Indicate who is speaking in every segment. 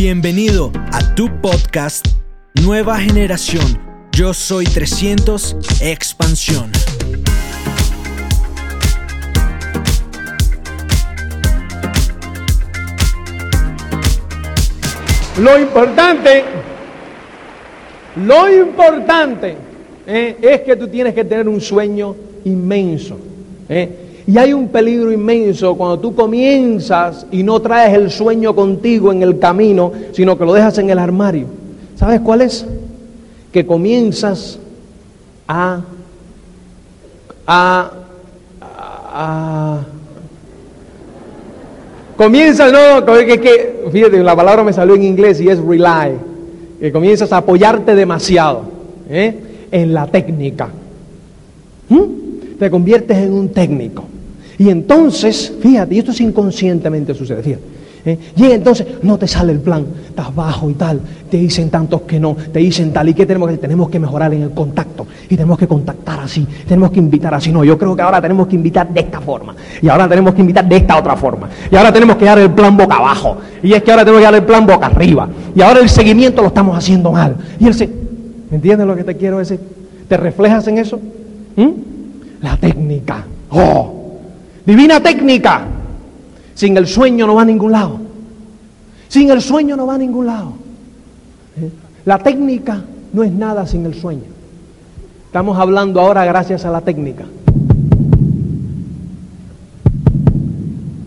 Speaker 1: Bienvenido a tu podcast Nueva Generación. Yo soy 300 Expansión.
Speaker 2: Lo importante, lo importante eh, es que tú tienes que tener un sueño inmenso. eh. Y hay un peligro inmenso cuando tú comienzas y no traes el sueño contigo en el camino, sino que lo dejas en el armario. ¿Sabes cuál es? Que comienzas a, a, a, Comienzas, no, que, que, fíjate, la palabra me salió en inglés y es rely. Que comienzas a apoyarte demasiado ¿eh? en la técnica. ¿Mm? Te conviertes en un técnico. Y entonces, fíjate, y esto es inconscientemente sucede, fíjate. ¿eh? Y entonces no te sale el plan, estás bajo y tal, te dicen tantos que no, te dicen tal, ¿y qué tenemos que? Tenemos que mejorar en el contacto, y tenemos que contactar así, tenemos que invitar así, no, yo creo que ahora tenemos que invitar de esta forma, y ahora tenemos que invitar de esta otra forma, y ahora tenemos que dar el plan boca abajo, y es que ahora tenemos que dar el plan boca arriba, y ahora el seguimiento lo estamos haciendo mal, y el se... ¿me entiendes lo que te quiero decir? ¿Te reflejas en eso? ¿Mm? La técnica, oh, divina técnica, sin el sueño no va a ningún lado. Sin el sueño no va a ningún lado. ¿Eh? La técnica no es nada sin el sueño. Estamos hablando ahora gracias a la técnica.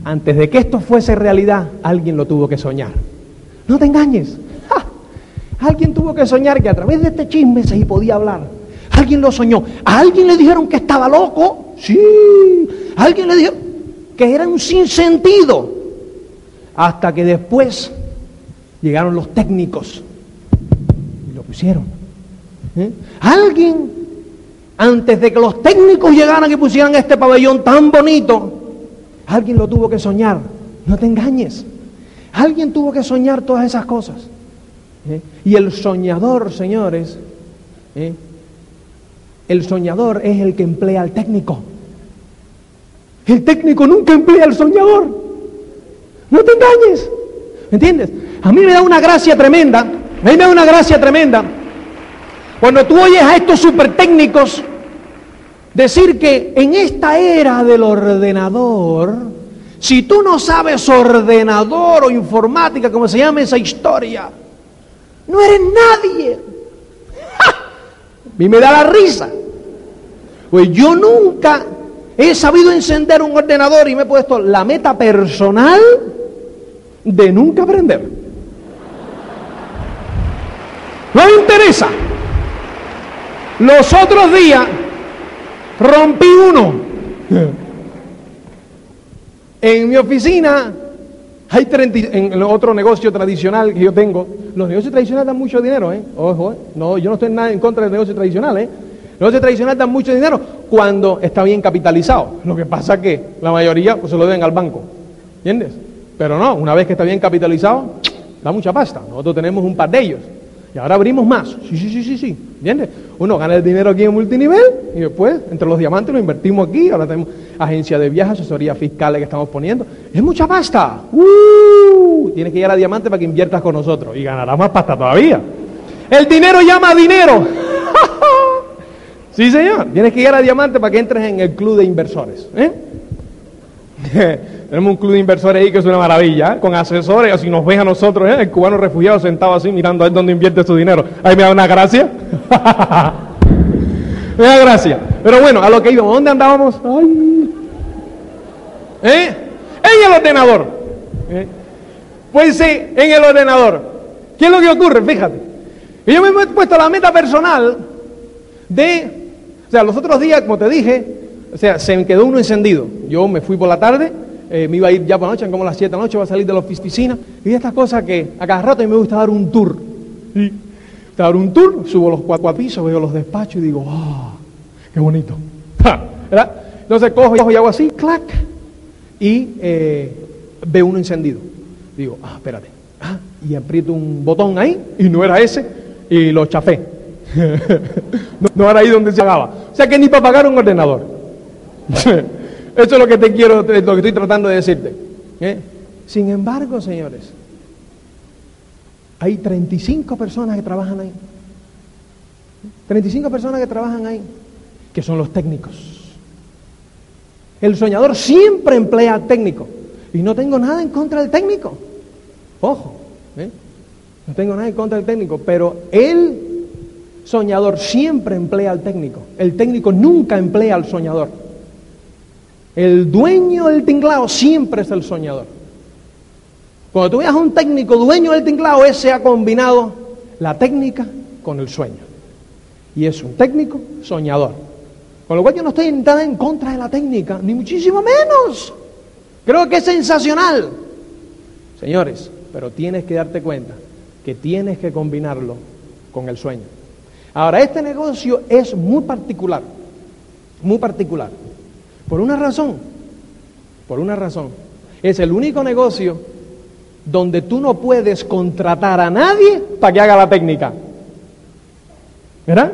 Speaker 2: Antes de que esto fuese realidad, alguien lo tuvo que soñar. No te engañes. Alguien tuvo que soñar que a través de este chisme se podía hablar. Alguien lo soñó. A alguien le dijeron que estaba loco. Sí. Alguien le dijeron que era un sinsentido. Hasta que después llegaron los técnicos y lo pusieron. ¿Eh? Alguien, antes de que los técnicos llegaran y pusieran este pabellón tan bonito, alguien lo tuvo que soñar. No te engañes. Alguien tuvo que soñar todas esas cosas. ¿Eh? Y el soñador, señores, ¿eh? el soñador es el que emplea al técnico. El técnico nunca emplea al soñador. No te engañes. ¿Me entiendes? A mí me da una gracia tremenda. A mí me da una gracia tremenda. Cuando tú oyes a estos super técnicos decir que en esta era del ordenador, si tú no sabes ordenador o informática, como se llama esa historia, no eres nadie. ¡Ja! A mí me da la risa. Pues yo nunca he sabido encender un ordenador y me he puesto la meta personal de nunca aprender. No me interesa. Los otros días rompí uno. En mi oficina hay 30, en el otro negocio tradicional que yo tengo. Los negocios tradicionales dan mucho dinero, ¿eh? Ojo, ¿eh? No, yo no estoy nada en contra del negocio tradicional, ¿eh? Los negocios tradicionales dan mucho dinero cuando está bien capitalizado. Lo que pasa es que la mayoría pues, se lo deben al banco. ¿Entiendes? Pero no, una vez que está bien capitalizado, da mucha pasta. Nosotros tenemos un par de ellos. Y ahora abrimos más. Sí, sí, sí, sí, sí. ¿Entiendes? Uno gana el dinero aquí en multinivel y después, entre los diamantes, lo invertimos aquí. Ahora tenemos agencia de viajes, asesoría fiscal que estamos poniendo. Es mucha pasta. ¡Uh! Tienes que ir a diamante para que inviertas con nosotros. Y ganarás más pasta todavía. El dinero llama dinero. Sí, señor. Tienes que ir a diamante para que entres en el club de inversores. ¿eh? Tenemos un club de inversores ahí que es una maravilla, ¿eh? con asesores, así nos ven a nosotros, ¿eh? el cubano refugiado sentado así mirando a ver dónde invierte su dinero. Ahí me da una gracia. me da gracia. Pero bueno, a lo que íbamos, ¿dónde andábamos? Ay. ¿Eh? En el ordenador. ¿Eh? Pues sí, en el ordenador. ¿Qué es lo que ocurre? Fíjate. Yo me he puesto la meta personal de, o sea, los otros días, como te dije, o sea, se me quedó uno encendido. Yo me fui por la tarde, eh, me iba a ir ya por la noche, como las 7 de la noche, voy a salir de la oficina. Y estas cosas que a cada rato a me gusta dar un tour. ¿sí? Dar un tour, subo los cuatro pisos, veo los despachos y digo, ¡ah! ¡Qué bonito! ¿verdad? Entonces cojo y hago así, clac, y eh, veo uno encendido. Digo, ah, espérate. Ah, y aprieto un botón ahí, y no era ese, y lo chafé. no, no era ahí donde se pagaba. O sea que ni para pagar un ordenador. Eso es lo que te quiero, lo que estoy tratando de decirte. ¿eh? Sin embargo, señores, Hay 35 personas que trabajan ahí. 35 personas que trabajan ahí, que son los técnicos. El soñador siempre emplea al técnico. Y no tengo nada en contra del técnico. Ojo, ¿eh? no tengo nada en contra del técnico, pero el soñador siempre emplea al técnico. El técnico nunca emplea al soñador. El dueño del tinglao siempre es el soñador. Cuando tú veas a un técnico dueño del tinglao, ese ha combinado la técnica con el sueño. Y es un técnico soñador. Con lo cual yo no estoy nada en contra de la técnica, ni muchísimo menos. Creo que es sensacional. Señores, pero tienes que darte cuenta que tienes que combinarlo con el sueño. Ahora, este negocio es muy particular, muy particular. Por una razón, por una razón. Es el único negocio donde tú no puedes contratar a nadie para que haga la técnica. ¿Verdad?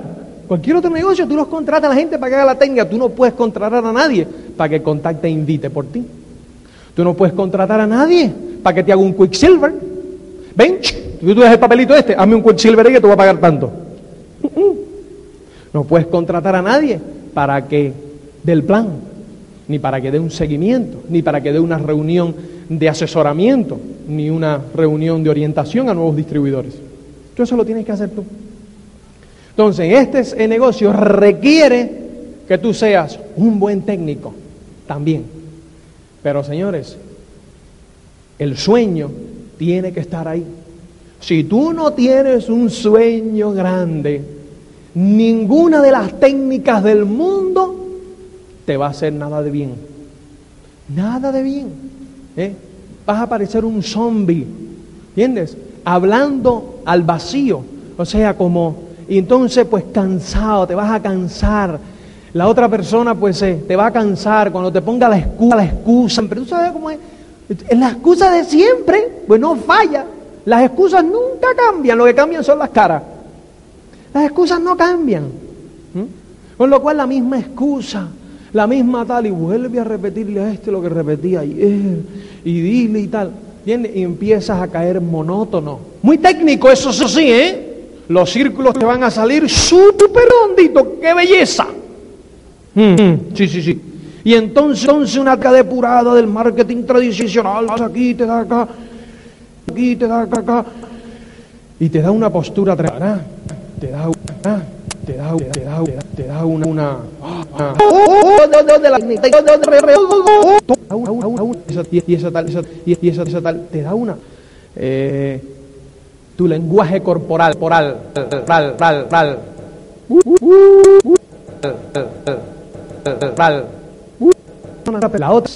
Speaker 2: Cualquier otro negocio tú los contratas a la gente para que haga la técnica, tú no puedes contratar a nadie para que contacte e invite por ti. Tú no puedes contratar a nadie para que te haga un quicksilver. Ven, tú ves el papelito este, hazme un quicksilver y que te voy a pagar tanto. No puedes contratar a nadie para que dé el plan, ni para que dé un seguimiento, ni para que dé una reunión de asesoramiento, ni una reunión de orientación a nuevos distribuidores. Tú eso lo tienes que hacer tú. Entonces, este negocio requiere que tú seas un buen técnico también. Pero señores, el sueño tiene que estar ahí. Si tú no tienes un sueño grande, ninguna de las técnicas del mundo te va a hacer nada de bien. Nada de bien. ¿eh? Vas a parecer un zombie. ¿Entiendes? Hablando al vacío. O sea, como, y entonces pues cansado, te vas a cansar la otra persona pues eh, te va a cansar cuando te ponga la excusa, la excusa. Pero tú sabes cómo es. La excusa de siempre, pues no falla. Las excusas nunca cambian, lo que cambian son las caras. Las excusas no cambian. Con lo cual la misma excusa, la misma tal, y vuelve a repetirle a este lo que repetía ayer, y dile y tal. ¿Entiendes? Y empiezas a caer monótono. Muy técnico, eso sí, ¿eh? Los círculos te van a salir súper ronditos, qué belleza. Mm. sí, sí, sí. Y entonces, entonces una arca depurada del marketing tradicional, aquí te da acá, aquí te da acá, acá, y te da una postura tremenda, te da una, te da, te da, te da una, una, y esa tal, y esa, tal, te da una, eh, tu lenguaje corporal, corporal, ral, ral, la otra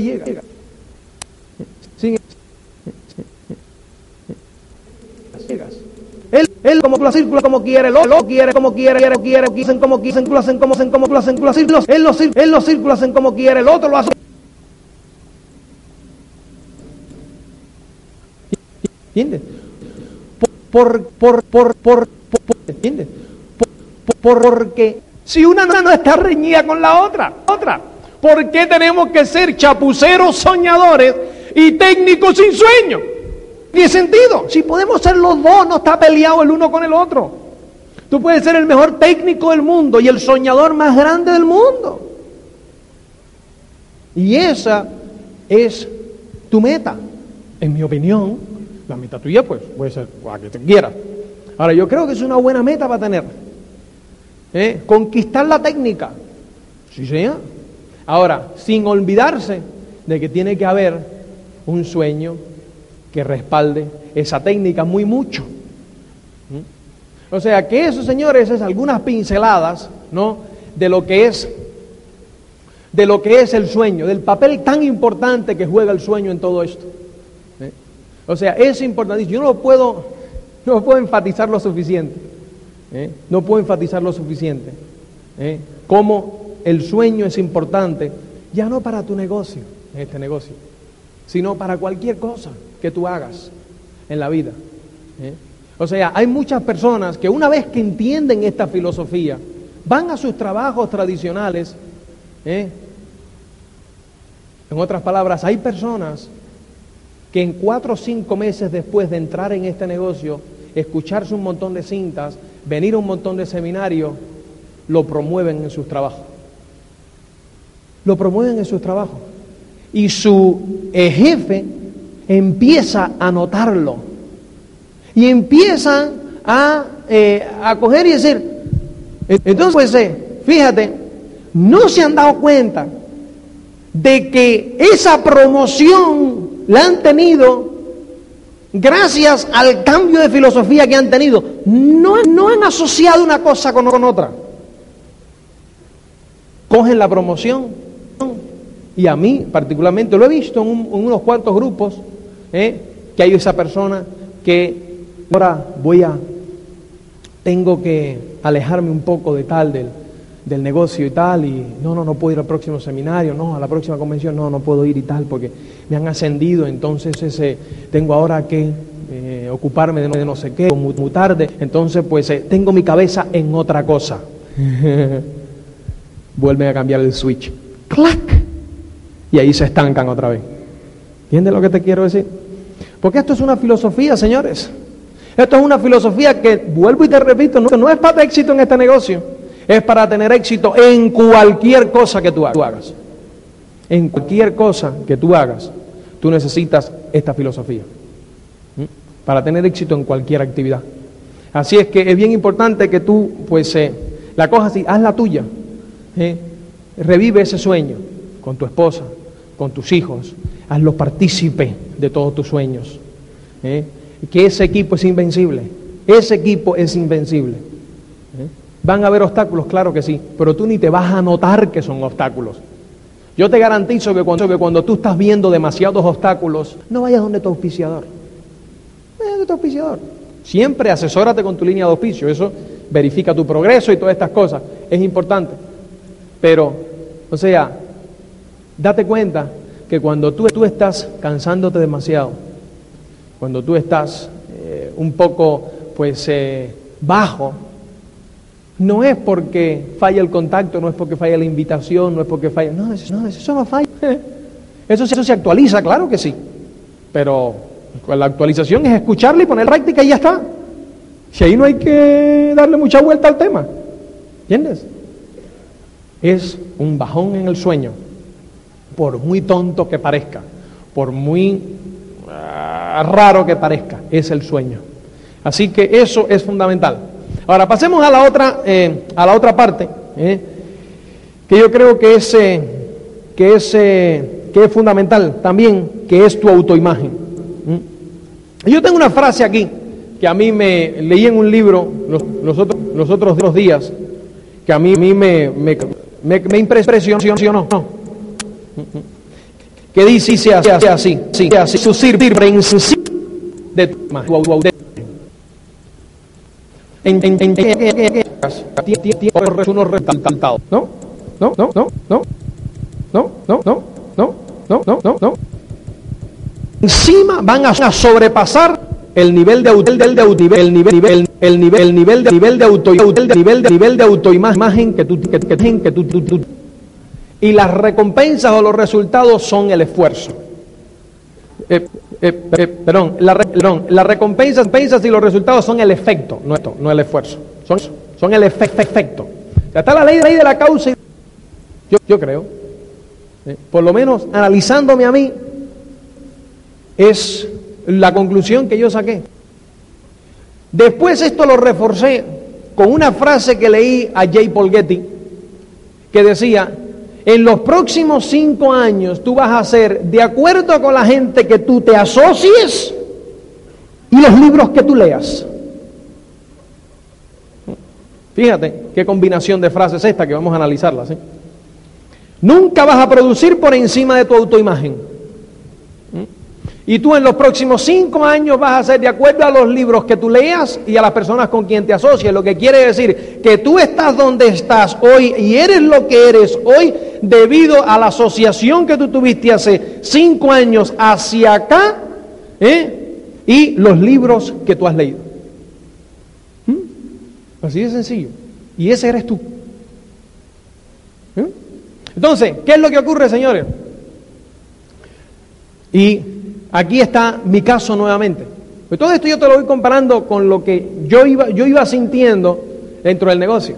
Speaker 2: llega. Él, él como la círcula como quiere, lo, lo quiere como quiere, quiere, quiere, quieren como quieren, hacen como hacen como hacen como círculos, él los, él los círculos hacen como quiere, el otro lo hace. ¿Entiendes? Por, por, por, por. Por, porque si una no está reñida con la otra, otra. ¿Por qué tenemos que ser chapuceros soñadores y técnicos sin sueño? Sentido. Si podemos ser los dos, no está peleado el uno con el otro. Tú puedes ser el mejor técnico del mundo y el soñador más grande del mundo. Y esa es tu meta. En mi opinión, la meta tuya, pues, puede ser la que te quieras. Ahora, yo creo que es una buena meta para tener. ¿Eh? Conquistar la técnica. Sí, señor. Ahora, sin olvidarse de que tiene que haber un sueño que respalde esa técnica muy mucho. ¿Mm? O sea que eso, señores, es algunas pinceladas, ¿no? De lo que es de lo que es el sueño, del papel tan importante que juega el sueño en todo esto. ¿Eh? O sea, es importante. Yo no lo puedo, no puedo enfatizar lo suficiente. ¿eh? No puedo enfatizar lo suficiente. ¿eh? Cómo el sueño es importante, ya no para tu negocio, este negocio, sino para cualquier cosa que tú hagas en la vida. ¿eh? O sea, hay muchas personas que una vez que entienden esta filosofía, van a sus trabajos tradicionales. En otras palabras, hay personas que que en cuatro o cinco meses después de entrar en este negocio, escucharse un montón de cintas, venir a un montón de seminarios, lo promueven en sus trabajos. Lo promueven en sus trabajos. Y su eh, jefe empieza a notarlo. Y empieza a, eh, a coger y decir, entonces, pues, eh, fíjate, no se han dado cuenta de que esa promoción la han tenido gracias al cambio de filosofía que han tenido. No, no han asociado una cosa con, otra. Cogen la promoción y a mí particularmente lo he visto en, unos cuantos grupos ¿eh? que hay esa persona que ahora voy a, tengo que alejarme un poco de tal del, del negocio y tal, y no, no, no puedo ir al próximo seminario, no, a la próxima convención, no, no puedo ir y tal, porque me han ascendido, entonces ese, tengo ahora que eh, ocuparme de, no sé qué, muy, muy tarde, entonces pues eh, tengo mi cabeza en otra cosa. Vuelven a cambiar el switch. ¡Clac! Y ahí se estancan otra vez. ¿Entiendes lo que te quiero decir? Porque esto es una filosofía, señores. Esto es una filosofía que, vuelvo y te repito, no, no es para éxito en este negocio es para tener éxito en cualquier cosa que tú hagas. En cualquier cosa que tú hagas, tú necesitas esta filosofía. Para tener éxito en cualquier actividad. Así es que es bien importante que tú, pues, eh, la cojas y haz la tuya. ¿eh? Revive ese sueño con tu esposa, con tus hijos. Hazlo partícipe de todos tus sueños. ¿eh? Que ese equipo es invencible. Ese equipo es invencible. ¿Van a haber obstáculos? Claro que sí, pero tú ni te vas a notar que son obstáculos. Yo te garantizo que cuando, que cuando tú estás viendo demasiados obstáculos, no vayas donde tu auspiciador. Vaya donde tu auspiciador. Siempre asesórate con tu línea de auspicio, eso verifica tu progreso y todas estas cosas, es importante. Pero, o sea, date cuenta que cuando tú, tú estás cansándote demasiado, cuando tú estás eh, un poco, pues, eh, bajo, no es porque falla el contacto, no es porque falla la invitación, no es porque falla. No, eso no, eso no falla. Eso, eso se actualiza, claro que sí. Pero la actualización es escucharle y poner práctica y ya está. Si ahí no hay que darle mucha vuelta al tema. ¿Entiendes? Es un bajón en el sueño, por muy tonto que parezca, por muy ah, raro que parezca, es el sueño. Así que eso es fundamental. Ahora pasemos a la otra, eh, a la otra parte, eh, que yo creo que es, eh, que, es, que es fundamental también, que es tu autoimagen. Yo tengo una frase aquí que a mí me leí en un libro los, los otros días, que a mí, a mí me, me, me, me impresionó. Que dice así, así, así, así, su sirve de tu en, en, en, unos resultados. ¿No? ¿No? ¿No? ¿No? ¿No? ¿No? ¿No? ¿No? ¿No? ¿No? ¿No? ¿No? ¿No? Encima van a sobrepasar el nivel de auto, el nivel, el nivel, el nivel, el nivel de nivel de auto, el nivel de nivel de autoimagen que tú que, que, que tú, tú, tú. Y las recompensas o los resultados son el esfuerzo. Eh, eh, eh, perdón, la, las recompensas, y los resultados son el efecto, no, esto, no el esfuerzo, son, son el efecto. está la ley, ley de la causa. Yo, creo, por lo menos analizándome a mí, es la conclusión que yo saqué. Después esto lo reforcé con una frase que leí a J. Paul Getty, que decía, en los próximos cinco años tú vas a hacer de acuerdo con la gente que tú te asocies y los libros que tú leas. Fíjate qué combinación de frases es esta que vamos a analizarla. Nunca vas a producir por encima de tu autoimagen. Y tú en los próximos cinco años vas a ser de acuerdo a los libros que tú leas y a las personas con quien te asocias. Lo que quiere decir que tú estás donde estás hoy y eres lo que eres hoy debido a la asociación que tú tuviste hace cinco años hacia acá ¿eh? y los libros que tú has leído. ¿Mm? Así de sencillo. Y ese eres tú. ¿Eh? Entonces, ¿qué es lo que ocurre, señores? Y aquí está mi caso nuevamente. Pues todo esto yo te lo voy comparando con lo que yo iba, yo iba sintiendo dentro del negocio.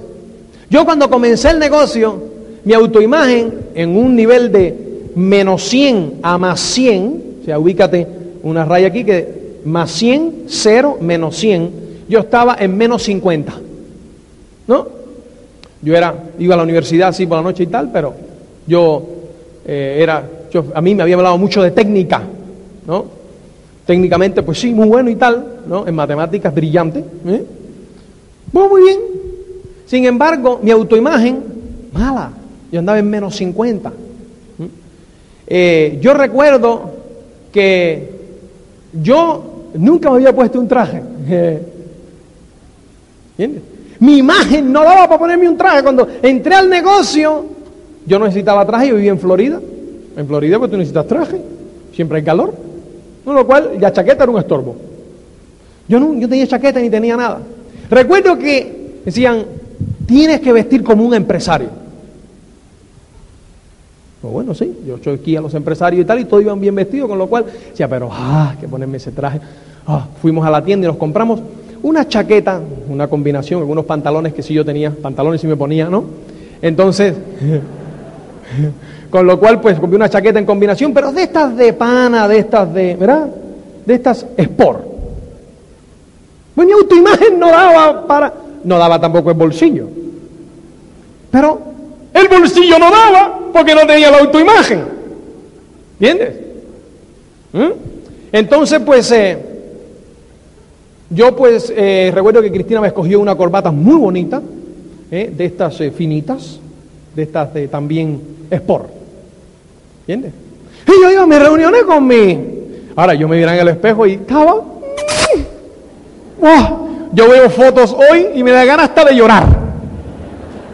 Speaker 2: Yo cuando comencé el negocio, mi autoimagen en un nivel de menos 100 a más 100, o sea, ubícate una raya aquí que más 100, 0, menos 100, yo estaba en menos 50. ¿No? Yo era, iba a la universidad así por la noche y tal, pero yo eh, era, yo, a mí me había hablado mucho de técnica, ¿no? Técnicamente, pues sí, muy bueno y tal, ¿no? En matemáticas, brillante. ¿eh? muy bien. Sin embargo, mi autoimagen, mala. Yo andaba en menos 50. Eh, yo recuerdo que yo nunca me había puesto un traje. ¿Entiendes? Mi imagen no daba para ponerme un traje. Cuando entré al negocio, yo no necesitaba traje, yo vivía en Florida. En Florida, pues tú necesitas traje. Siempre hay calor. Con lo cual, la chaqueta era un estorbo. Yo no yo tenía chaqueta ni tenía nada. Recuerdo que decían, tienes que vestir como un empresario. Pues bueno, sí, yo aquí a los empresarios y tal, y todos iban bien vestidos, con lo cual decía, pero, ah, que ponerme ese traje. Ah, fuimos a la tienda y nos compramos una chaqueta, una combinación, algunos pantalones que sí yo tenía, pantalones sí me ponía, ¿no? Entonces, con lo cual, pues compré una chaqueta en combinación, pero de estas de pana, de estas de, ¿verdad? De estas sport. Pues mi autoimagen no daba para, no daba tampoco el bolsillo. Pero el bolsillo no daba porque no tenía la autoimagen. ¿Entiendes? ¿Mm? Entonces, pues, eh, yo pues eh, recuerdo que Cristina me escogió una corbata muy bonita, eh, de estas finitas, de estas de también sport. ¿Entiendes? Y yo iba a mis reuniones con mi... Ahora yo me miraba en el espejo y estaba... ¡Oh! Yo veo fotos hoy y me da ganas hasta de llorar.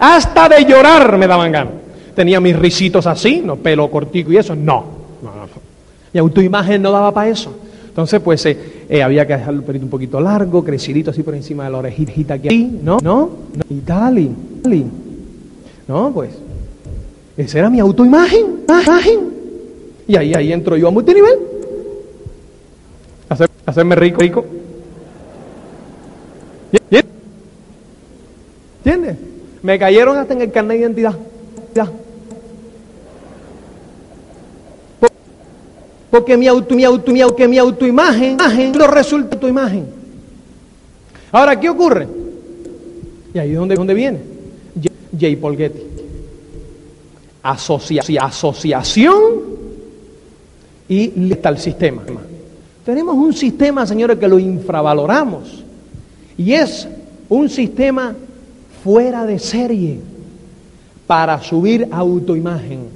Speaker 2: Hasta de llorar me daban ganas. Tenía mis risitos así, no pelo cortico y eso, no. no, no. Mi autoimagen no daba para eso. Entonces, pues eh, eh, había que dejarlo el pelito un poquito largo, crecidito así por encima de la orejita que ahí, ¿no? ¿No? Y tal, y No, pues. Esa era mi autoimagen. Y ahí, ahí entro yo a multinivel. Hacer, hacerme rico, rico. ¿Entiendes? Me cayeron hasta en el carnet de identidad. Porque mi auto, mi auto, mi auto, mi autoimagen no resulta tu imagen. Ahora, ¿qué ocurre? Y ahí es donde, donde viene. J. Paul Getty. Asociación y está el sistema. Tenemos un sistema, señores, que lo infravaloramos. Y es un sistema fuera de serie para subir autoimagen.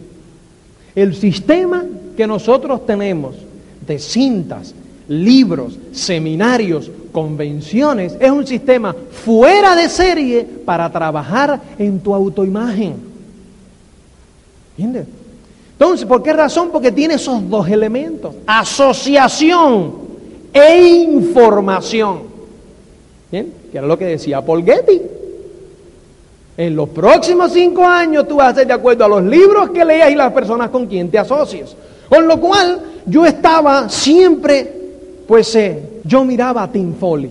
Speaker 2: El sistema que nosotros tenemos de cintas, libros, seminarios, convenciones, es un sistema fuera de serie para trabajar en tu autoimagen. ¿Entiendes? Entonces, ¿por qué razón? Porque tiene esos dos elementos, asociación e información. ¿Bien? Que era lo que decía Paul Getty. En los próximos cinco años tú vas a ser de acuerdo a los libros que leas y las personas con quien te asocias. Con lo cual yo estaba siempre, pues eh, yo miraba a Tim Foley.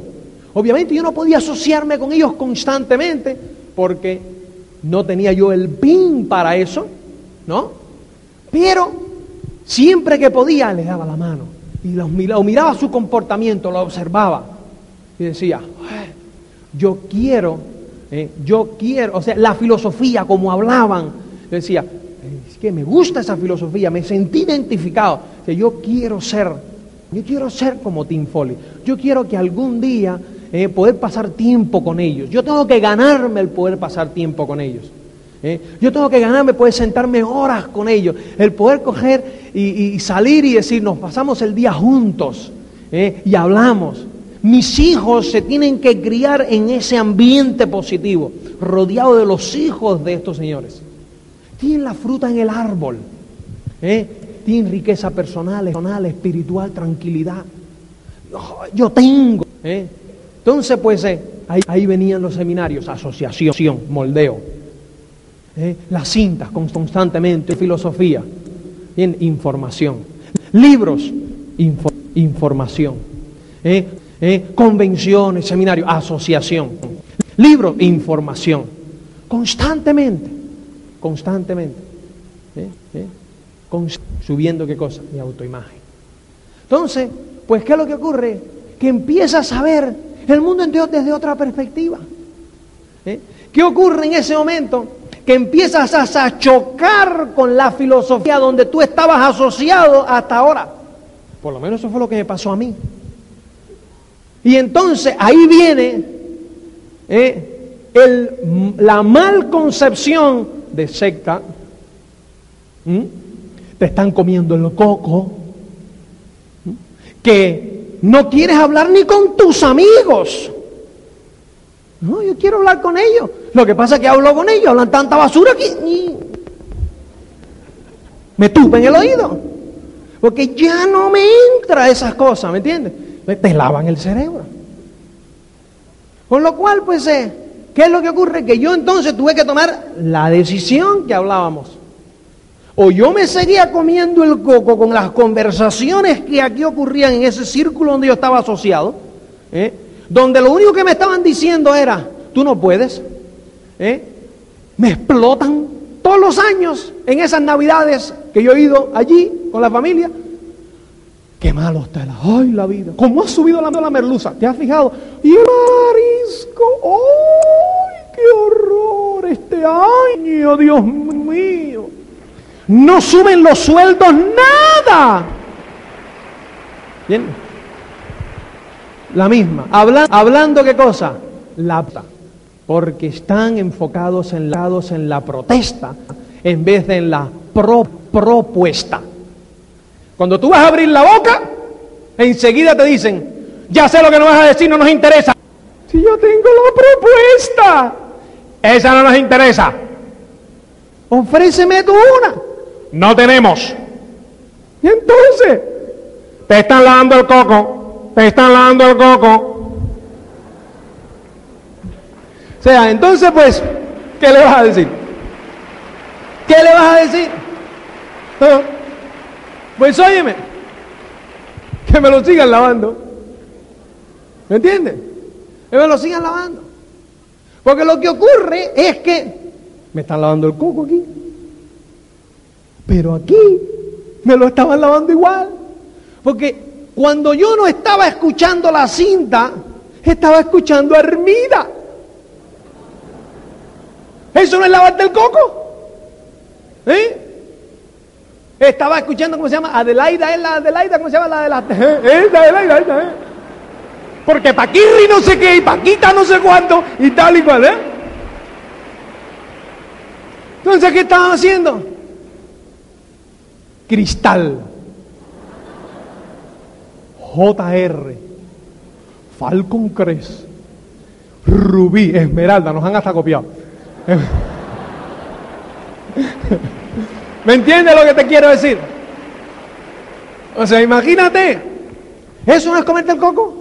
Speaker 2: Obviamente yo no podía asociarme con ellos constantemente porque no tenía yo el pin para eso, ¿no? Pero siempre que podía le daba la mano y los miraba, miraba su comportamiento, lo observaba y decía, yo quiero ¿eh? yo quiero, o sea, la filosofía, como hablaban, decía, es que me gusta esa filosofía, me sentí identificado, que yo quiero ser, yo quiero ser como Tim Foley, yo quiero que algún día eh, poder pasar tiempo con ellos, yo tengo que ganarme el poder pasar tiempo con ellos. ¿Eh? Yo tengo que ganarme poder sentarme horas con ellos, el poder coger y, salir y decir, nos pasamos el día juntos y hablamos. Mis hijos se tienen que criar en ese ambiente positivo, rodeado de los hijos de estos señores. Tienen la fruta en el árbol, ¿eh? tienen riqueza personal, personal, espiritual, tranquilidad. yo tengo. ¿eh? Entonces, pues eh, ahí, venían los seminarios, asociación, moldeo, ¿eh? las cintas constantemente, filosofía, bien, información, libros info- información. ¿eh? ¿eh? Convenciones, seminarios, asociación. Libros, información. Constantemente, constantemente. Cons- subiendo qué cosa? Mi autoimagen. Entonces, pues, ¿qué es lo que ocurre? Que empiezas a ver el mundo entero desde otra perspectiva. ¿Qué ocurre en ese momento? Que empiezas a, chocar con la filosofía donde tú estabas asociado hasta ahora. Por lo menos eso fue lo que me pasó a mí. Y entonces ahí viene ¿eh? la mal concepción de secta. Te están comiendo el coco. Que no quieres hablar ni con tus amigos. No, yo quiero hablar con ellos. Lo que pasa es que hablo con ellos, hablan tanta basura que y me tupen el oído. Porque ya no me entra esas cosas, ¿me entiendes? Te lavan el cerebro. Con lo cual, pues, eh, ¿qué es lo que ocurre? Que yo entonces tuve que tomar la decisión que hablábamos. O yo me seguía comiendo el coco con las conversaciones que aquí ocurrían en ese círculo donde yo estaba asociado, ¿eh? donde lo único que me estaban diciendo era, tú no puedes, ¿eh? me explotan todos los años en esas navidades que yo he ido allí con la familia. Qué malo está la, ay, la vida. ¿Cómo ha subido la, la merluza? ¿Te has fijado? Y el marisco, ay, qué horror este año, Dios mío. No suben los sueldos nada. Bien. La misma. Habla- hablando qué cosa? La porque están enfocados en la, en la protesta en vez de en la pro- propuesta. Cuando tú vas a abrir la boca, enseguida te dicen, ya sé lo que no vas a decir, no nos interesa. Si yo tengo la propuesta, esa no nos interesa. Ofréceme tú una. No tenemos. Y entonces, te están lavando el coco, te están lavando el coco. O sea, entonces pues, ¿qué le vas a decir? ¿Qué le vas a decir? Pues óyeme, que me lo sigan lavando. ¿Me entiendes? Que me lo sigan lavando. Porque lo que ocurre es que me están lavando el coco aquí. Pero aquí me lo estaban lavando igual. Porque cuando yo no estaba escuchando la cinta, estaba escuchando a Hermida. ¿Eso no es lavarte el coco? ¿Eh? Estaba escuchando, ¿cómo se llama? Adelaida, es la Adelaida, ¿cómo se llama? La de la... ¿Eh? La Adelaida, ¿eh? Porque Paquirri no sé qué, y Paquita no sé cuánto, y tal y cual, ¿eh? Entonces, ¿qué estaban haciendo? Cristal. JR. Falcon Crest. Rubí, Esmeralda, nos han hasta copiado. ¿Me entiendes lo que te quiero decir? O sea, imagínate. ¿Eso no es comerte el coco?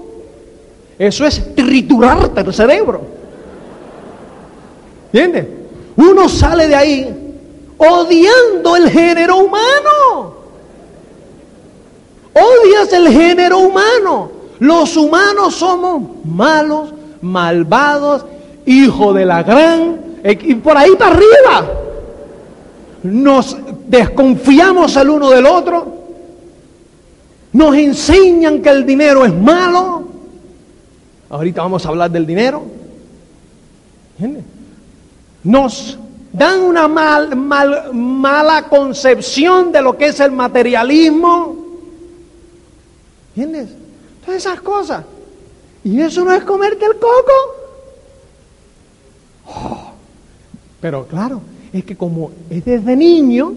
Speaker 2: Eso es triturarte el cerebro. ¿Entiendes? Uno sale de ahí odiando el género humano. Odias el género humano. Los humanos somos malos, malvados, hijos de la gran... Y por ahí para arriba. Nos desconfiamos el uno del otro. Nos enseñan que el dinero es malo. Ahorita vamos a hablar del dinero. ¿Entiendes? Nos dan una mal, mal- mala concepción de lo que es el materialismo. ¿Entiendes? Todas esas cosas. Y eso no es comerte el coco. Oh, Pero claro, es que como es desde niño,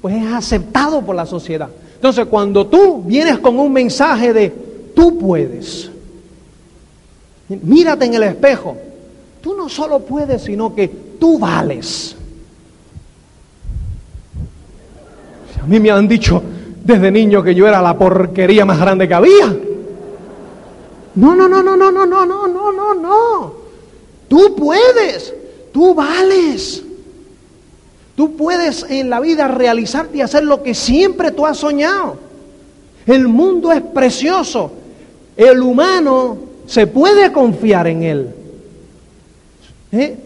Speaker 2: pues es aceptado por la sociedad. Entonces, cuando tú vienes con un mensaje de tú puedes, mírate en el espejo, tú no solo puedes, sino que tú vales. A mí me han dicho desde niño que yo era la porquería más grande que había. No, no, no, no, no, no, no, no, no, no, no. Tú puedes, tú vales. Tú puedes en la vida realizarte y hacer lo que siempre tú has soñado. El mundo es precioso. El humano se puede confiar en él. ¿Eh?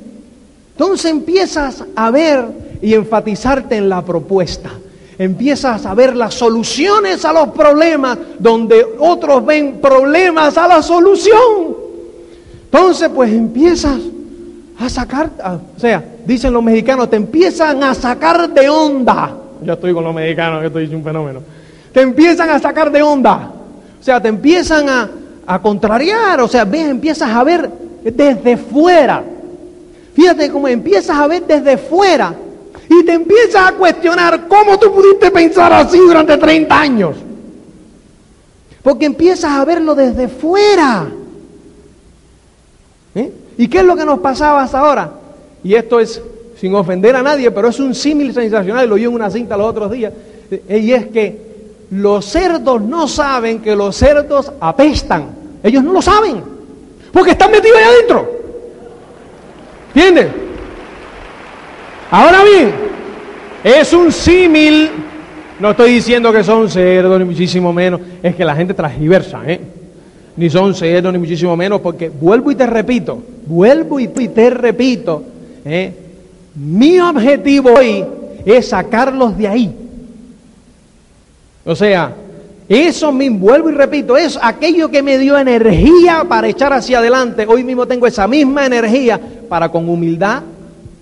Speaker 2: Entonces empiezas a ver y enfatizarte en la propuesta. Empiezas a ver las soluciones a los problemas donde otros ven problemas a la solución. Entonces pues empiezas a sacar, o sea, dicen los mexicanos, te empiezan a sacar de onda. Yo estoy con los mexicanos, que estoy un fenómeno. Te empiezan a sacar de onda. O sea, te empiezan a, a contrariar, o sea, ves, empiezas a ver desde fuera. Fíjate cómo empiezas a ver desde fuera y te empiezas a cuestionar cómo tú pudiste pensar así durante 30 años. Porque empiezas a verlo desde fuera. ¿Eh? ¿Y qué es lo que nos pasaba hasta ahora? Y esto es sin ofender a nadie, pero es un símil sensacional, lo oí en una cinta los otros días, y es que los cerdos no saben que los cerdos apestan. Ellos no lo saben, porque están metidos ahí adentro. ¿Entiendes? Ahora bien, es un símil, no estoy diciendo que son cerdos, ni muchísimo menos, es que la gente transgiversa, ¿eh? Ni son cerdos, ni muchísimo menos, porque vuelvo y te repito, vuelvo y te repito, ¿eh? Mi objetivo hoy es sacarlos de ahí. O sea, eso mismo, vuelvo y repito, es aquello que me dio energía para echar hacia adelante. Hoy mismo tengo esa misma energía para con humildad,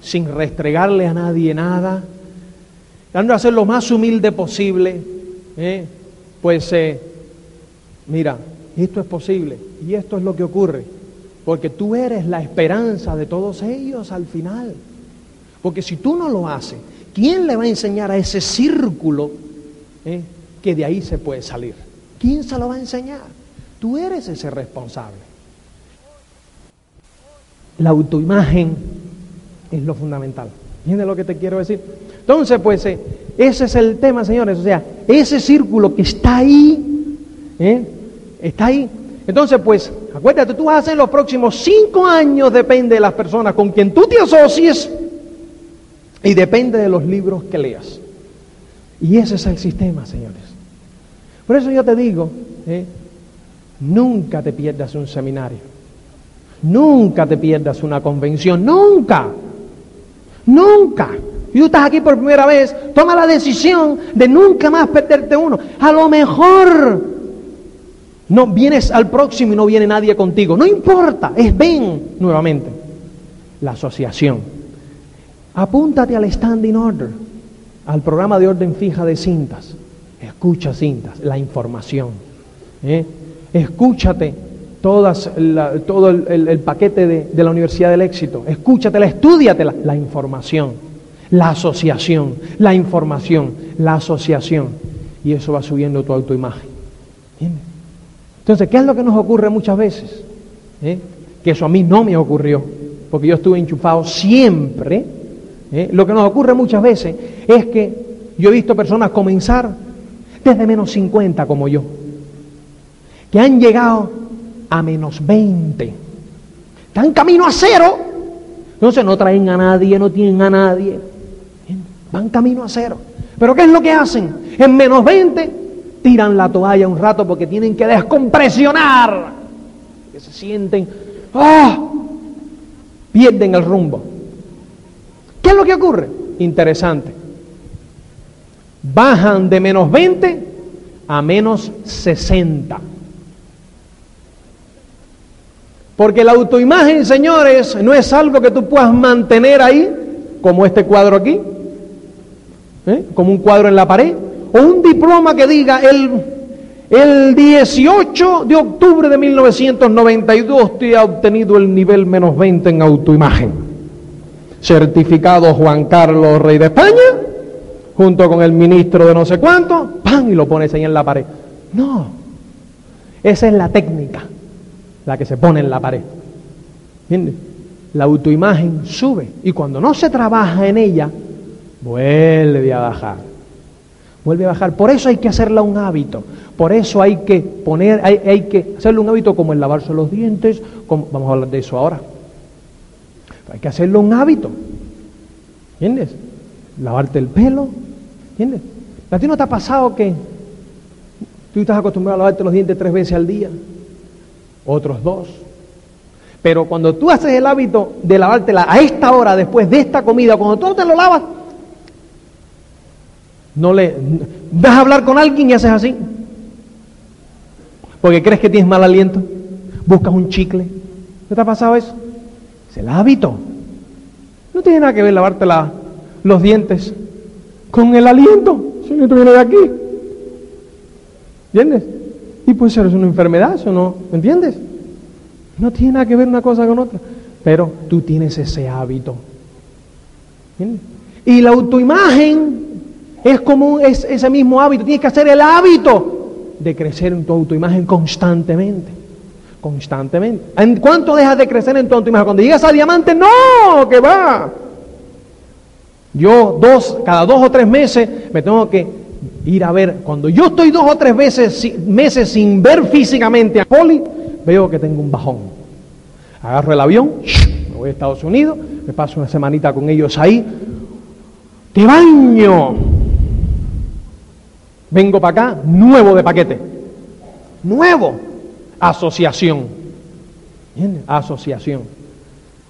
Speaker 2: sin restregarle a nadie nada, dando a ser lo más humilde posible. ¿eh? Pues, eh, mira, esto es posible y esto es lo que ocurre, porque tú eres la esperanza de todos ellos al final. Porque si tú no lo haces, ¿quién le va a enseñar a ese círculo eh, que de ahí se puede salir? ¿Quién se lo va a enseñar? Tú eres ese responsable. La autoimagen es lo fundamental. ¿Entiendes lo que te quiero decir? Entonces, pues, eh, ese es el tema, señores. O sea, ese círculo que está ahí, ¿eh? Está ahí. Entonces, pues, acuérdate, tú vas a hacer los próximos cinco años, depende de las personas con quien tú te asocies, y depende de los libros que leas. Y ese es el sistema, señores. Por eso yo te digo, ¿eh? nunca te pierdas un seminario. Nunca te pierdas una convención. Nunca. Nunca. Y tú estás aquí por primera vez, toma la decisión de nunca más perderte uno. A lo mejor no vienes al próximo y no viene nadie contigo. No importa, es ven nuevamente. La asociación. Apúntate al standing order, al programa de orden fija de cintas. Escucha cintas, la información. ¿eh? Escúchate todas todo el, paquete de, la Universidad del Éxito. Escúchatela, estudiatela. La información, la asociación, la información, la asociación. Y eso va subiendo tu autoimagen. Entonces, ¿qué es lo que nos ocurre muchas veces? ¿Eh? Que eso a mí no me ocurrió, porque yo estuve enchufado siempre ¿eh? Lo que nos ocurre muchas veces es que yo he visto personas comenzar desde menos 50 como yo, que han llegado a menos 20, están camino a cero, entonces no traen a nadie, no tienen a nadie, van camino a cero. Pero ¿qué es lo que hacen? En menos 20 tiran la toalla un rato porque tienen que descompresionar, que se sienten, ¡ah! pierden el rumbo. ¿Qué es lo que ocurre? Interesante. Bajan de menos 20 a menos 60. Porque la autoimagen, señores, no es algo que tú puedas mantener ahí, como este cuadro aquí, ¿eh? como un cuadro en la pared, o un diploma que diga el, el 18 de octubre de 1992 te ha obtenido el nivel menos 20 en autoimagen certificado Juan Carlos, rey de España, junto con el ministro de no sé cuánto, ¡pam! y lo pones ahí en la pared. No, esa es la técnica, la que se pone en la pared. ¿Entiendes? La autoimagen sube y cuando no se trabaja en ella, vuelve a bajar. Vuelve a bajar. Por eso hay que hacerla un hábito. Por eso hay que poner, hay, hay que hacerle un hábito como el lavarse los dientes, vamos a hablar de eso ahora. Hay que hacerlo un hábito. ¿Entiendes? Lavarte el pelo. ¿Entiendes? ¿A ti no te ha pasado que Tú estás acostumbrado a lavarte los dientes tres veces al día, otros dos. Pero cuando tú haces el hábito de lavártela a esta hora, después de esta comida, cuando tú te lo lavas, no le vas a hablar con alguien y haces así. Porque crees que tienes mal aliento. Buscas un chicle. ¿No te ha pasado eso? Es el hábito. No tiene nada que ver lavarte los dientes con el aliento. Si no viene de aquí. ¿Entiendes? Y puede ser una enfermedad, eso no, ¿me entiendes? No tiene nada que ver una cosa con otra. Pero tú tienes ese hábito. ¿Entiendes? Y la autoimagen es como es ese mismo hábito. Tienes que hacer el hábito de crecer en tu autoimagen constantemente. Constantemente. ¿En cuánto dejas de crecer en tu autoimagen? Cuando llegas a diamante, no, que va. Yo dos, cada dos o tres meses me tengo que ir a ver. Cuando yo estoy dos o tres veces, meses sin ver físicamente a Poli, veo que tengo un bajón. Agarro el avión, me voy a Estados Unidos, me paso una semanita con ellos ahí. Te baño. Vengo para acá, nuevo de paquete. Nuevo. Asociación. ¿Entiendes? Asociación.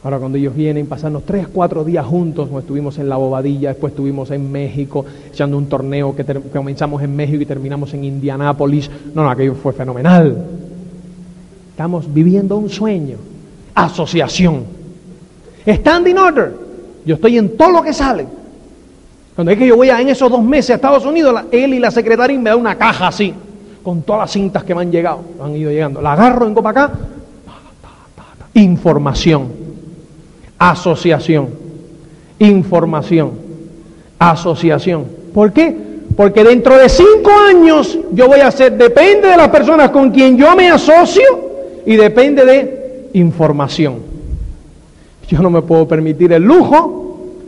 Speaker 2: Ahora cuando ellos vienen, pasarnos tres, cuatro días juntos, estuvimos en La Bobadilla, después estuvimos en México, echando un torneo que, comenzamos en México y terminamos en Indianápolis. No, no, aquello fue fenomenal. Estamos viviendo un sueño. Asociación. Standing order. Yo estoy en todo lo que sale. Cuando es que yo voy a, en esos dos meses a Estados Unidos, él y la secretaria me da una caja así, con todas las cintas que me han llegado, han ido llegando. La agarro, vengo para acá. Información asociación, información, asociación. ¿Por qué? Porque dentro de cinco años yo voy a ser, depende de las personas con quien yo me asocio y depende de información. Yo no me puedo permitir el lujo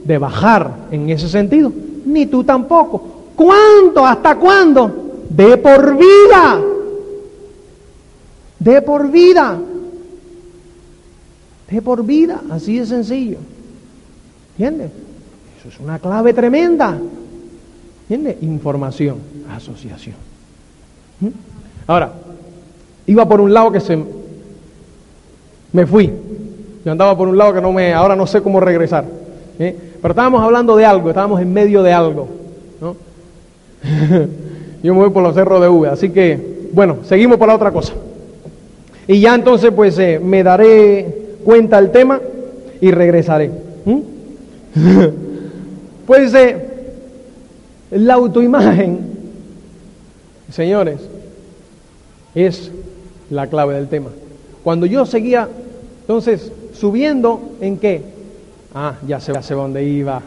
Speaker 2: de bajar en ese sentido, ni tú tampoco. ¿Cuánto? ¿Hasta cuándo? De por vida. De por vida por vida, así de sencillo. ¿Entiendes? Eso es una clave tremenda. ¿Entiendes? Información, asociación. ¿Mm? Ahora, iba por un lado que se me fui. Yo andaba por un lado que no me, ahora no sé cómo regresar. Pero estábamos hablando de algo, estábamos en medio de algo. ¿no? Yo me voy por los cerros de V, así que, bueno, seguimos por la otra cosa. Y ya entonces, pues, eh, me daré cuenta el tema y regresaré. Pues eh, la autoimagen, señores, es la clave del tema. Cuando yo seguía, entonces, subiendo en qué? Ah, ya sé, ya dónde iba.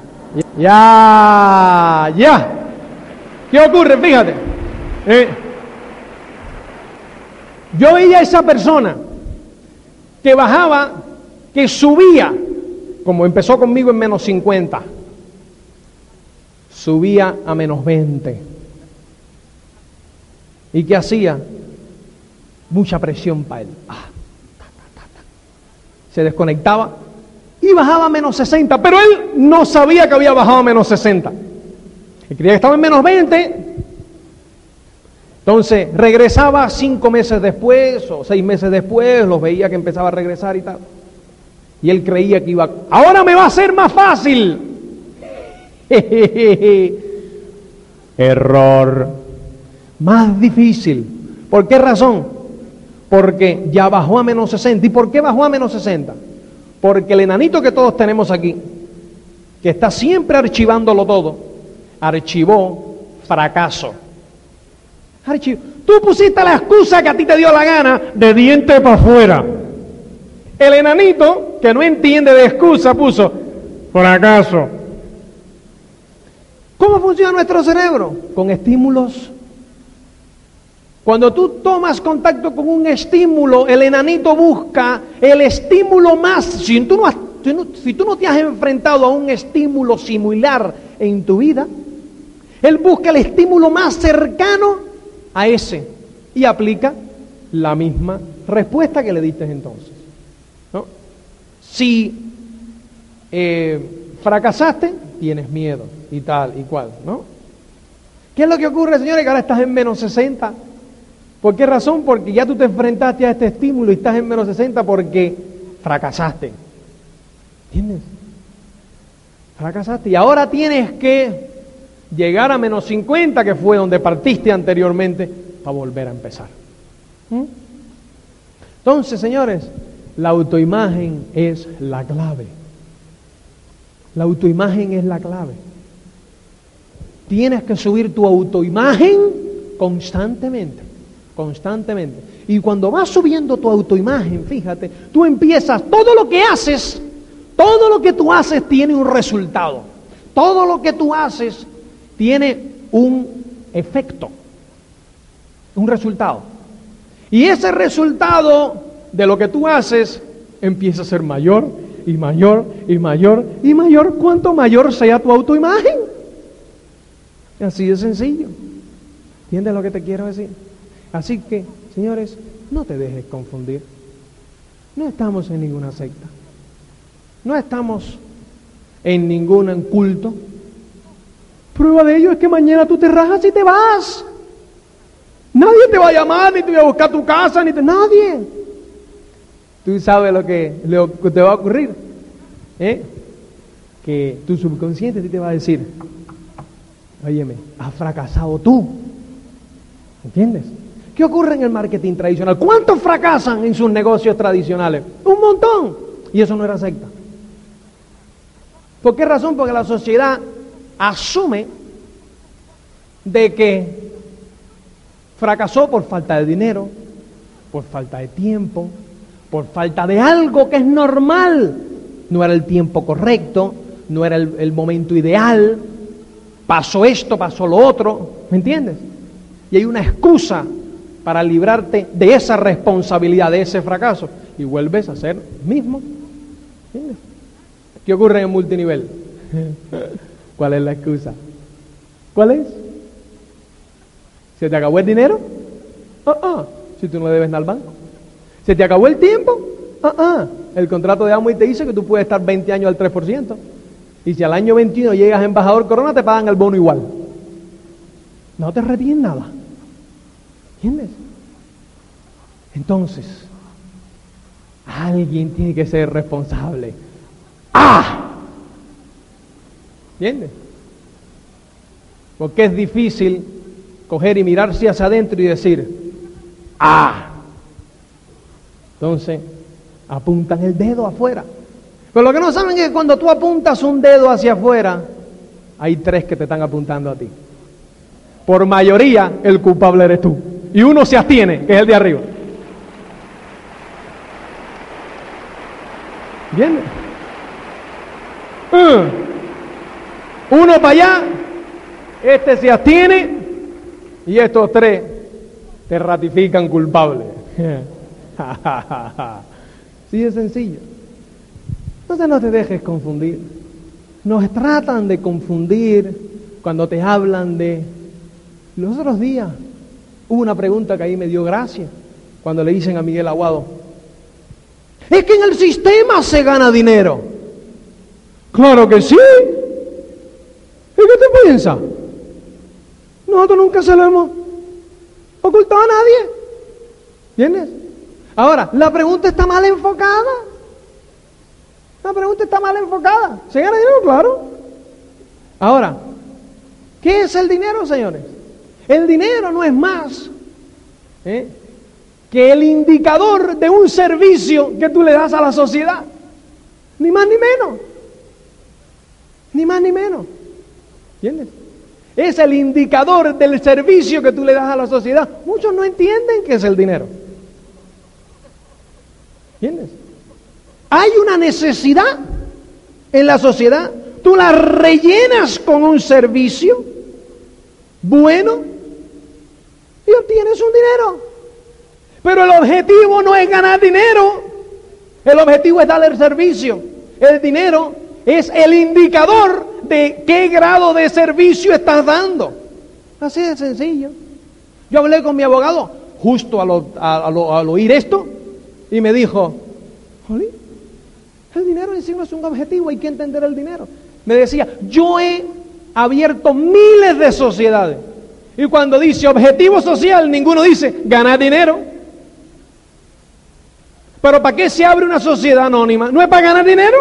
Speaker 2: Ya, ya. ¿Qué ocurre? Fíjate. Eh, yo veía a esa persona que bajaba que subía, como empezó conmigo en menos 50, subía a menos 20. ¿Y qué hacía? Mucha presión para él. Ah, Se desconectaba y bajaba a menos 60, pero él no sabía que había bajado a menos 60. Él creía que estaba en menos 20. Entonces regresaba cinco meses después o seis meses después, los veía que empezaba a regresar y tal. Y él creía que iba, ahora me va a ser más fácil. Error. Más difícil. ¿Por qué razón? Porque ya bajó a menos 60. ¿Y por qué bajó a menos 60? Porque el enanito que todos tenemos aquí, que está siempre archivándolo todo, archivó fracaso. Tú pusiste la excusa que a ti te dio la gana de diente para afuera. El enanito, que no entiende de excusa, puso fracaso. ¿Cómo funciona nuestro cerebro? Con estímulos. Cuando tú tomas contacto con un estímulo, el enanito busca el estímulo más. Si tú no, si tú no te has enfrentado a un estímulo similar en tu vida, él busca el estímulo más cercano a ese y aplica la misma respuesta que le diste entonces. Si eh, fracasaste, tienes miedo y tal y cual, ¿no? ¿Qué es lo que ocurre, señores? Que ahora estás en menos 60 ¿Por qué razón? Porque ya tú te enfrentaste a este estímulo y estás en menos 60 porque fracasaste. ¿Entiendes? Fracasaste. Y ahora tienes que llegar a menos 50, que fue donde partiste anteriormente, para volver a empezar. ¿Mm? Entonces, señores, la autoimagen es la clave. La autoimagen es la clave. Tienes que subir tu autoimagen constantemente, constantemente. Y cuando vas subiendo tu autoimagen, fíjate, tú empiezas, todo lo que haces, todo lo que tú haces tiene un resultado. Todo lo que tú haces tiene un efecto, un resultado. Y ese resultado de lo que tú haces empieza a ser mayor y mayor y mayor y mayor cuanto mayor sea tu autoimagen. Así de sencillo. ¿Entiendes lo que te quiero decir? Así que, señores, no te dejes confundir. No estamos en ninguna secta. No estamos en ningún culto. Prueba de ello es que mañana tú te rajas y te vas. Nadie te va a llamar, ni te va a buscar tu casa, ni te... Nadie. Tú sabes lo que, te va a ocurrir. ¿eh? Que tu subconsciente te va a decir, óyeme, has fracasado tú. ¿Entiendes? ¿Qué ocurre en el marketing tradicional? ¿Cuántos fracasan en sus negocios tradicionales? Un montón. Y eso no era secta. ¿Por qué razón? Porque la sociedad asume de que fracasó por falta de dinero, por falta de tiempo, por falta de algo que es normal. No era el tiempo correcto, no era el, el momento ideal, pasó esto, pasó lo otro, ¿me entiendes? Y hay una excusa para librarte de esa responsabilidad, de ese fracaso, y vuelves a ser mismo. ¿Qué ocurre en el multinivel? ¿Cuál es la excusa? ¿Cuál es? ¿Se te acabó el dinero? Ah, ah, si tú no le debes nada al banco. ¿Se te acabó el tiempo? Ah, ah, el contrato de Amway te dice que tú puedes estar 20 años al 3%. Y si al año 21 llegas a embajador corona, te pagan el bono igual. No te retienen nada. ¿Entiendes? Entonces, alguien tiene que ser responsable. ¡Ah! ¿Entiendes? Porque es difícil coger y mirarse hacia adentro y decir, ¡ah! Entonces, apuntan el dedo afuera. Pero lo que no saben es que cuando tú apuntas un dedo hacia afuera, hay tres que te están apuntando a ti. Por mayoría, el culpable eres tú. Y uno se abstiene, que es el de arriba. ¿Entiendes? Uh. Uno para allá, este se abstiene y estos tres te ratifican culpable. sí, es sencillo. Entonces no te dejes confundir. Nos tratan de confundir cuando te hablan de... Los otros días hubo una pregunta que ahí me dio gracia cuando le dicen a Miguel Aguado, es que en el sistema se gana dinero. Claro que sí. ¿Y qué te piensas? Nosotros nunca se lo hemos ocultado a nadie. ¿Entiendes? Ahora, la pregunta está mal enfocada. La pregunta está mal enfocada. ¿Se gana dinero? Claro. Ahora, ¿qué es el dinero, señores? El dinero no es más ¿eh? que el indicador de un servicio que tú le das a la sociedad. Ni más ni menos. Ni más ni menos. ¿Entiendes? Es el indicador del servicio que tú le das a la sociedad. Muchos no entienden qué es el dinero. ¿Entiendes? Hay una necesidad en la sociedad. Tú la rellenas con un servicio bueno y obtienes un dinero. Pero el objetivo no es ganar dinero. El objetivo es darle el servicio. El dinero es el indicador de qué grado de servicio estás dando. Así de sencillo. Yo hablé con mi abogado justo al, oír esto y me dijo, el dinero en sí es un objetivo, hay que entender el dinero. Me decía, yo he abierto miles de sociedades Y cuando dice objetivo social, ninguno dice ganar dinero. Pero ¿para qué se abre una sociedad anónima? ¿No es para ganar dinero?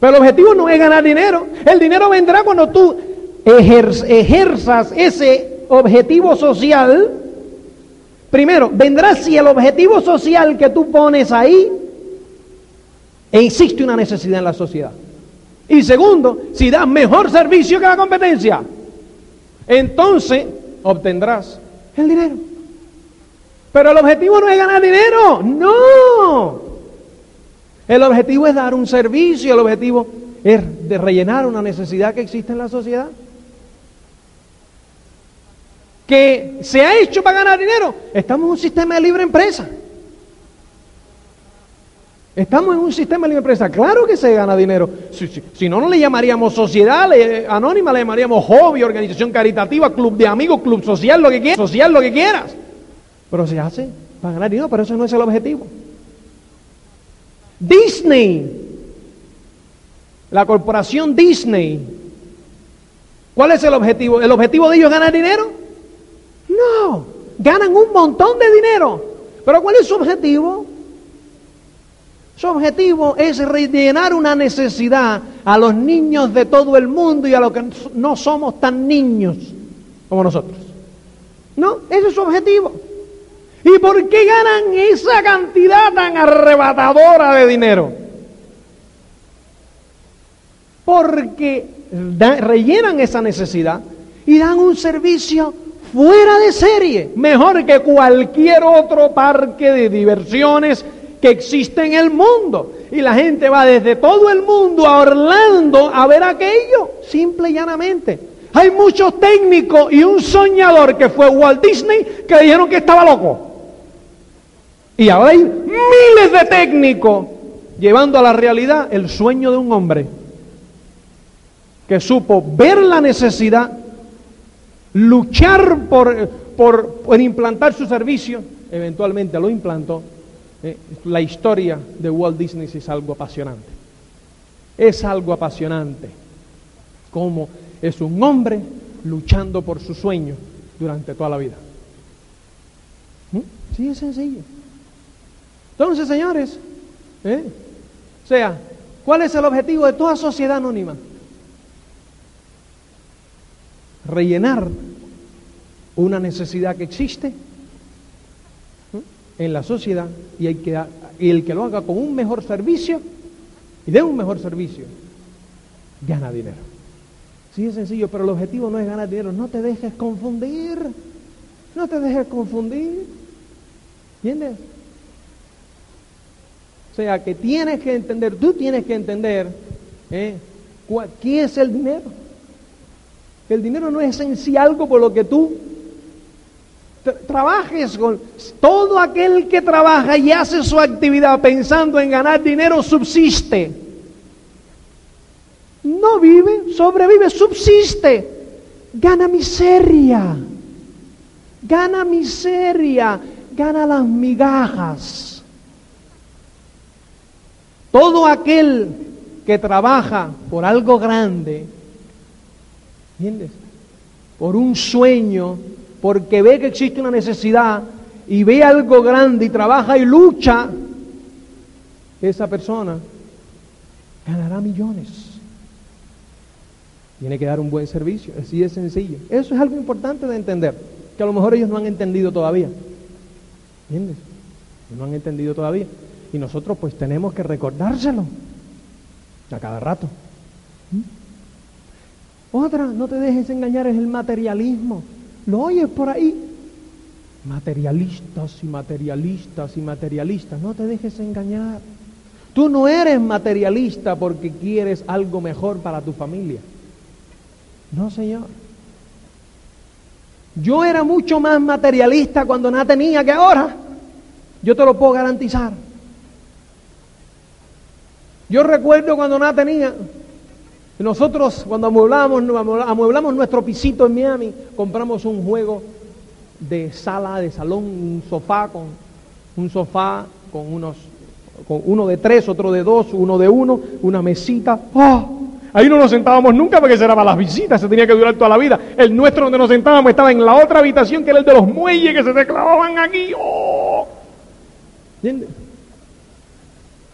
Speaker 2: Pero el objetivo no es ganar dinero. El dinero vendrá cuando tú ejerzas ese objetivo social. Primero, vendrá si el objetivo social que tú pones ahí existe una necesidad en la sociedad. Y segundo, si das mejor servicio que la competencia, entonces obtendrás el dinero. Pero el objetivo no es ganar dinero, no. El objetivo es dar un servicio, el objetivo es rellenar una necesidad que existe en la sociedad. Que se ha hecho para ganar dinero. Estamos en un sistema de libre empresa. Estamos en un sistema de libre empresa. Claro que se gana dinero. Si, no, no le llamaríamos sociedad anónima, le llamaríamos hobby, organización caritativa, club de amigos, club social, lo que quieras. Social, lo que quieras. Pero se hace para ganar dinero, pero eso no es el objetivo. Disney, la corporación Disney, ¿cuál es el objetivo? ¿El objetivo de ellos es ganar dinero? No, ganan un montón de dinero. Pero ¿cuál es su objetivo? Su objetivo es rellenar una necesidad a los niños de todo el mundo y a los que no somos tan niños como nosotros. No, ese es su objetivo. ¿Y por qué ganan esa cantidad tan arrebatadora de dinero? Porque rellenan esa necesidad y dan un servicio fuera de serie, mejor que cualquier otro parque de diversiones que existe en el mundo. Y la gente va desde todo el mundo a Orlando a ver aquello, simple y llanamente. Hay muchos técnicos y un soñador que fue Walt Disney que dijeron que estaba loco. Y ahora hay miles de técnicos llevando a la realidad el sueño de un hombre que supo ver la necesidad, luchar por, por implantar su servicio, eventualmente lo implantó eh, la historia de Walt Disney es algo apasionante. Es algo apasionante. Como es un hombre luchando por su sueño durante toda la vida. ¿Mm? Sí, es sencillo. Entonces, señores, ¿eh? o sea, ¿cuál es el objetivo de toda sociedad anónima? Rellenar una necesidad que existe en la sociedad y, hay que, el que lo haga con un mejor servicio y de un mejor servicio, gana dinero. Sí, es sencillo, pero el objetivo no es ganar dinero. No te dejes confundir. No te dejes confundir. ¿Entiendes? O sea, que tienes que entender, tú tienes que entender ¿eh? qué es el dinero. El dinero no es en sí algo por lo que tú trabajes con todo aquel que trabaja y hace su actividad pensando en ganar dinero subsiste. No vive, sobrevive, subsiste. Gana miseria. Gana miseria, gana las migajas. Todo aquel que trabaja por algo grande, ¿entiendes? Por un sueño, porque ve que existe una necesidad y ve algo grande y trabaja y lucha, esa persona ganará millones. Tiene que dar un buen servicio, así de sencillo. Eso es algo importante de entender, que a lo mejor ellos no han entendido todavía. ¿Entiendes? No han entendido todavía. Y nosotros pues tenemos que recordárselo a cada rato. ¿Mm? Otra, no te dejes engañar, es el materialismo. Lo oyes por ahí. Materialistas y materialistas y materialistas. No te dejes engañar. Tú no eres materialista porque quieres algo mejor para tu familia. No, Señor. Yo era mucho más materialista cuando no tenía que ahora. Yo te lo puedo garantizar. Yo recuerdo cuando no tenía, nosotros cuando amueblamos, nuestro pisito en Miami, compramos un juego de sala, de salón, un sofá con un sofá con unos con uno de tres, otro de dos, uno de uno, una mesita. ¡Oh! Ahí no nos sentábamos nunca porque era para las visitas, se tenía que durar toda la vida. El nuestro donde nos sentábamos estaba en la otra habitación que era el de los muelles que se te clavaban aquí. ¡Oh!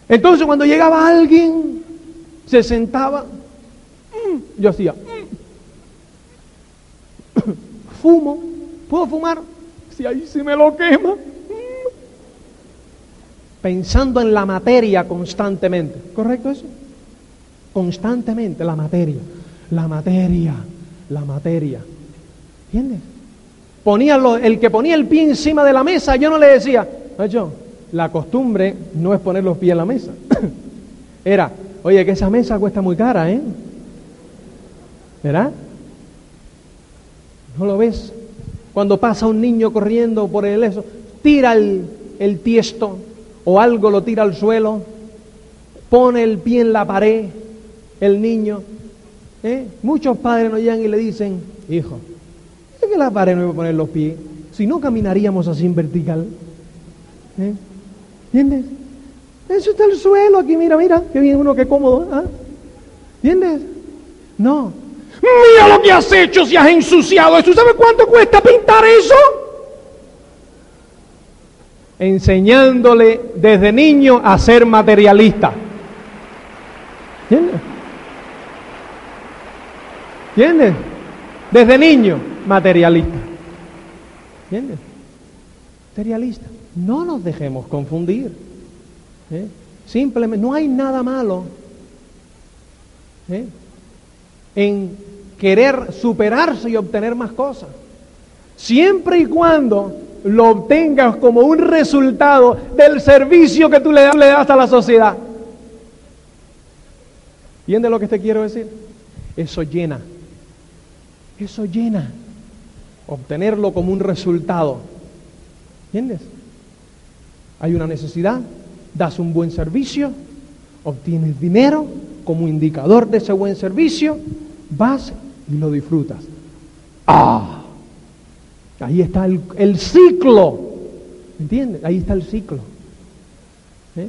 Speaker 2: Entonces cuando llegaba alguien, se sentaba, mm, yo hacía, mm. fumo, ¿puedo fumar? Si ahí se me lo quema. Mm. Pensando en la materia constantemente. ¿Correcto eso? constantemente la materia, la materia, la materia. ¿Entiendes? Ponía el que ponía el pie encima de la mesa, yo no le decía, yo, la costumbre no es poner los pies en la mesa. Era, oye, que esa mesa cuesta muy cara, ¿eh? ¿Verdad? ¿No lo ves? Cuando pasa un niño corriendo por el eso, tira el, el tiesto o algo lo tira al suelo, pone el pie en la pared, el niño. ¿eh? Muchos padres nos llegan y le dicen, hijo, es que la pared no iba a poner los pies, si no caminaríamos así en vertical. ¿Eh? ¿Entiendes? Eso está el suelo aquí, mira, mira, qué bien uno, qué cómodo. ¿ah? ¿Entiendes? No. Mira lo que has hecho si has ensuciado eso. ¿Sabes cuánto cuesta pintar eso? Enseñándole desde niño a ser materialista. ¿Entiendes? ¿Entiendes? Desde niño, materialista. ¿Entiendes? Materialista. No nos dejemos confundir. ¿eh? Simplemente, no hay nada malo ¿eh? en querer superarse y obtener más cosas. Siempre y cuando lo obtengas como un resultado del servicio que tú le das, a la sociedad. ¿Entiendes lo que te quiero decir? Eso llena eso llena. Obtenerlo como un resultado. ¿Entiendes? Hay una necesidad, das un buen servicio, obtienes dinero como indicador de ese buen servicio, vas y lo disfrutas. ¡Ah! Ahí está el, ciclo. ¿Entiendes? Ahí está el ciclo. ¿Eh?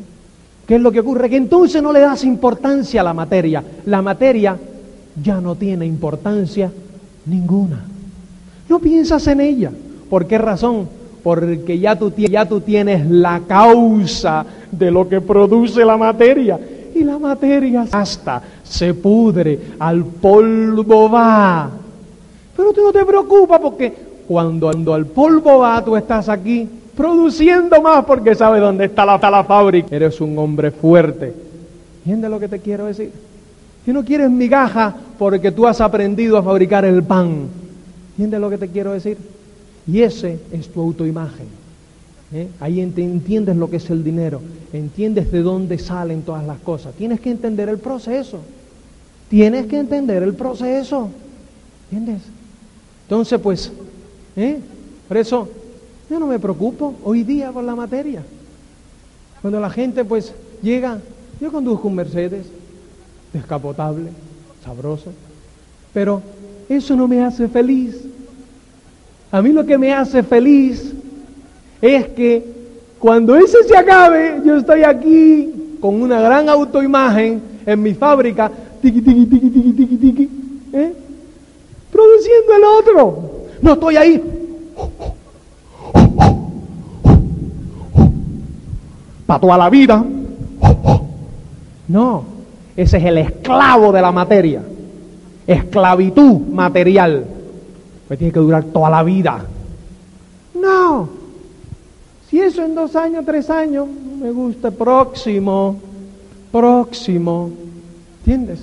Speaker 2: ¿Qué es lo que ocurre? Que entonces no le das importancia a la materia. La materia ya no tiene importancia Ninguna. No piensas en ella. ¿Por qué razón? Porque ya tú, ya tú tienes la causa de lo que produce la materia. Y la materia hasta se pudre, al polvo va. Pero tú no te preocupas porque cuando, cuando al polvo va, tú estás aquí produciendo más porque sabes dónde está la, está fábrica. Eres un hombre fuerte. ¿Entiendes lo que te quiero decir? Si no quieres migaja porque tú has aprendido a fabricar el pan. ¿Entiendes lo que te quiero decir? Y ese es tu autoimagen. ¿Eh? Ahí entiendes lo que es el dinero, entiendes de dónde salen todas las cosas. Tienes que entender el proceso. Tienes que entender el proceso. ¿Entiendes? Entonces, pues, ¿eh? por eso yo no me preocupo hoy día por la materia. Cuando la gente pues llega, yo conduzco un Mercedes, descapotable, sabroso. Pero eso no me hace feliz. A mí lo que me hace feliz es que cuando ese se acabe, yo estoy aquí con una gran autoimagen en mi fábrica, tiqui, tiqui, tiqui, tiqui, tiqui, tiqui, ¿eh? produciendo el otro. No estoy ahí. Para toda la vida. No, ese es el esclavo de la materia. Esclavitud material. Pues tiene que durar toda la vida. No. Si eso en dos años, tres años, me gusta, próximo, próximo. ¿Entiendes?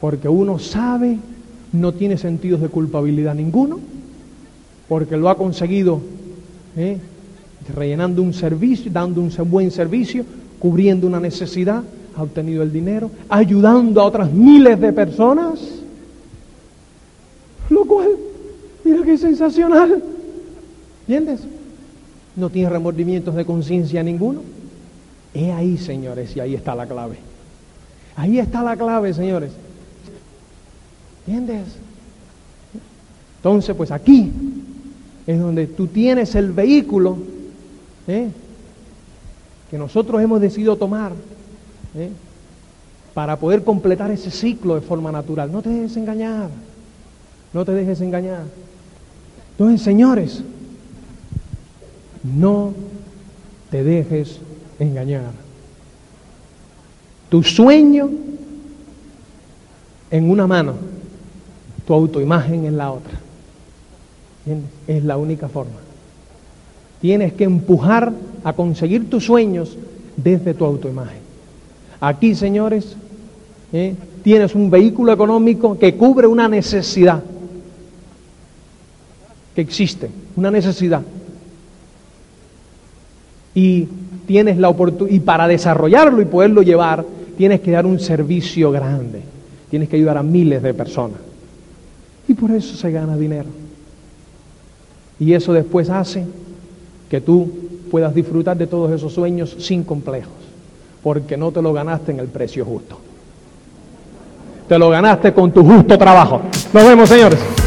Speaker 2: Porque uno sabe, no tiene sentidos de culpabilidad ninguno, porque lo ha conseguido ¿eh? rellenando un servicio, dando un buen servicio, cubriendo una necesidad ha obtenido el dinero, ayudando a otras miles de personas. Lo cual, mira qué sensacional. ¿Entiendes? No tiene remordimientos de conciencia ninguno. He ahí, señores, y ahí está la clave. Ahí está la clave, señores. ¿Entiendes? Entonces, pues aquí es donde tú tienes el vehículo ¿eh? que nosotros hemos decidido tomar ¿eh? para poder completar ese ciclo de forma natural. No te dejes engañar, no te dejes engañar. Entonces, señores, no te dejes engañar. Tu sueño en una mano, tu autoimagen en la otra. Es la única forma. Tienes que empujar a conseguir tus sueños desde tu autoimagen. Aquí, señores, ¿eh? tienes un vehículo económico que cubre una necesidad que existe, una necesidad. Y tienes la oportunidad, y para desarrollarlo y poderlo llevar, tienes que dar un servicio grande, tienes que ayudar a miles de personas. Y por eso se gana dinero. Y eso después hace que tú puedas disfrutar de todos esos sueños sin complejos, porque no te lo ganaste en el precio justo. Te lo ganaste con tu justo trabajo. Nos vemos, señores.